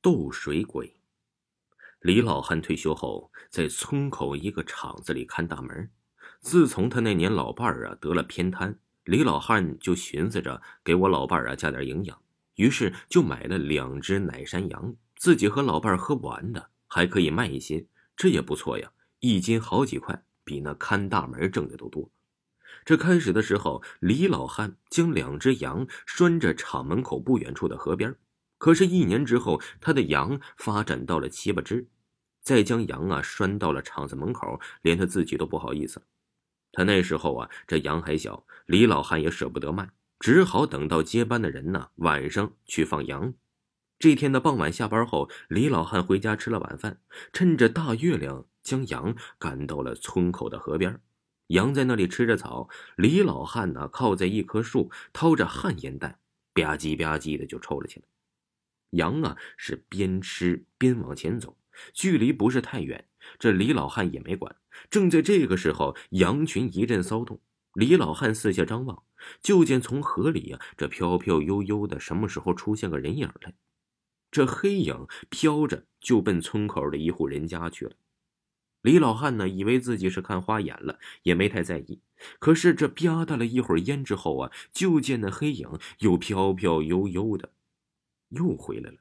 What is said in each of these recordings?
斗水鬼。李老汉退休后，在村口一个厂子里看大门。自从他那年老伴儿啊得了偏瘫，李老汉就寻思着给我老伴儿啊加点营养，于是就买了两只奶山羊，自己和老伴儿喝不完的，还可以卖一些，这也不错呀，一斤好几块，比那看大门挣的都多。这开始的时候，李老汉将两只羊拴着厂门口不远处的河边。可是，一年之后，他的羊发展到了七八只，再将羊啊拴到了厂子门口，连他自己都不好意思了。他那时候啊，这羊还小，李老汉也舍不得卖，只好等到接班的人呢晚上去放羊。这天的傍晚下班后，李老汉回家吃了晚饭，趁着大月亮，将羊赶到了村口的河边。羊在那里吃着草，李老汉呢靠在一棵树，掏着旱烟袋，吧唧吧唧的就抽了起来。羊啊，是边吃边往前走，距离不是太远。这李老汉也没管。正在这个时候，羊群一阵骚动。李老汉四下张望，就见从河里啊，这飘飘悠悠的，什么时候出现个人影来？这黑影飘着就奔村口的一户人家去了。李老汉呢，以为自己是看花眼了，也没太在意。可是这吧嗒了一会儿烟之后啊，就见那黑影又飘飘悠悠的。又回来了，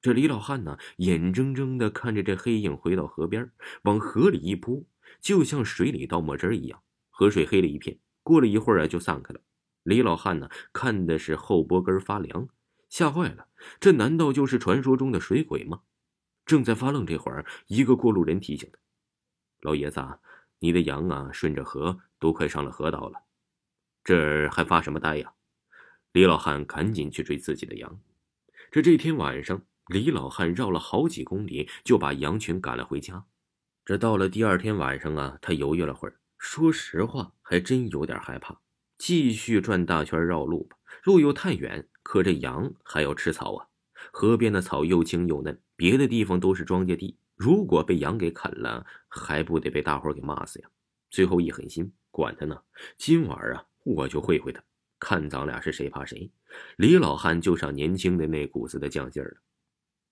这李老汉呢，眼睁睁的看着这黑影回到河边，往河里一扑，就像水里倒墨汁一样，河水黑了一片。过了一会儿啊，就散开了。李老汉呢，看的是后脖根发凉，吓坏了。这难道就是传说中的水鬼吗？正在发愣这会儿，一个过路人提醒他：“老爷子，你的羊啊，顺着河都快上了河道了，这儿还发什么呆呀？”李老汉赶紧去追自己的羊。这这天晚上，李老汉绕了好几公里，就把羊群赶了回家。这到了第二天晚上啊，他犹豫了会儿，说实话，还真有点害怕。继续转大圈绕路吧，路又太远，可这羊还要吃草啊。河边的草又青又嫩，别的地方都是庄稼地，如果被羊给啃了，还不得被大伙给骂死呀？最后一狠心，管他呢，今晚啊，我就会会他。看咱俩是谁怕谁，李老汉就上年轻的那股子的犟劲儿了。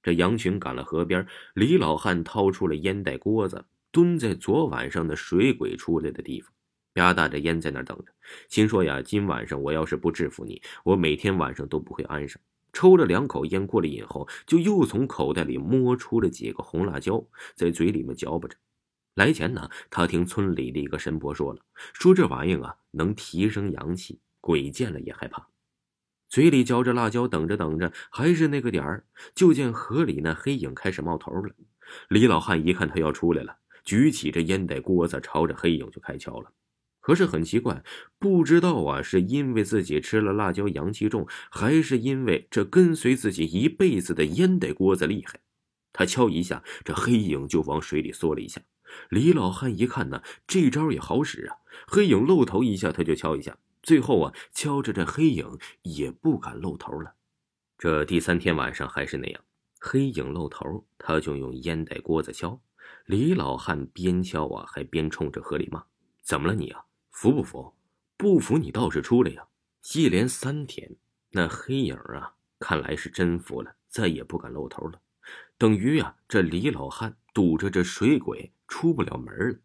这羊群赶了河边，李老汉掏出了烟袋锅子，蹲在昨晚上的水鬼出来的地方，吧嗒着烟在那等着，心说呀，今晚上我要是不制服你，我每天晚上都不会安生。抽了两口烟过了瘾后，就又从口袋里摸出了几个红辣椒，在嘴里面嚼巴着。来前呢，他听村里的一个神婆说了，说这玩意儿啊能提升阳气。鬼见了也害怕，嘴里嚼着辣椒，等着等着，还是那个点儿，就见河里那黑影开始冒头了。李老汉一看他要出来了，举起这烟袋锅子，朝着黑影就开敲了。可是很奇怪，不知道啊，是因为自己吃了辣椒阳气重，还是因为这跟随自己一辈子的烟袋锅子厉害？他敲一下，这黑影就往水里缩了一下。李老汉一看呢，这招也好使啊，黑影露头一下，他就敲一下。最后啊，敲着这黑影也不敢露头了。这第三天晚上还是那样，黑影露头，他就用烟袋锅子敲。李老汉边敲啊，还边冲着河里骂：“怎么了你啊？服不服？不服你倒是出来呀！”一连三天，那黑影啊，看来是真服了，再也不敢露头了。等于呀，这李老汉堵着这水鬼出不了门了。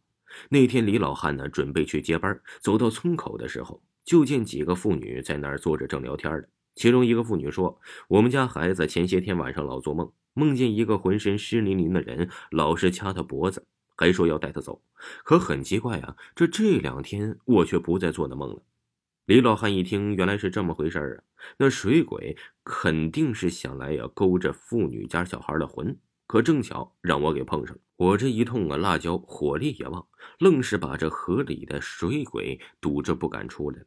那天李老汉呢，准备去接班，走到村口的时候。就见几个妇女在那儿坐着正聊天呢。其中一个妇女说：“我们家孩子前些天晚上老做梦，梦见一个浑身湿淋淋的人，老是掐他脖子，还说要带他走。可很奇怪啊，这这两天我却不再做那梦了。”李老汉一听，原来是这么回事啊！那水鬼肯定是想来呀勾着妇女家小孩的魂，可正巧让我给碰上了。我这一通啊辣椒，火力也旺，愣是把这河里的水鬼堵着不敢出来。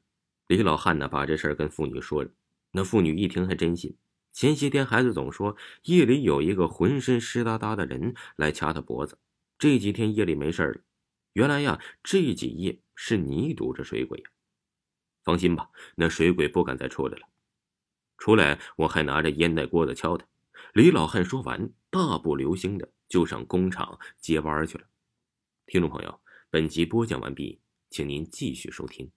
李老汉呢，把这事儿跟妇女说了。那妇女一听，还真信。前些天孩子总说夜里有一个浑身湿哒哒的人来掐他脖子，这几天夜里没事了。原来呀，这几夜是你堵着水鬼呀。放心吧，那水鬼不敢再出来了。出来我还拿着烟袋锅子敲他。李老汉说完，大步流星的就上工厂接班去了。听众朋友，本集播讲完毕，请您继续收听。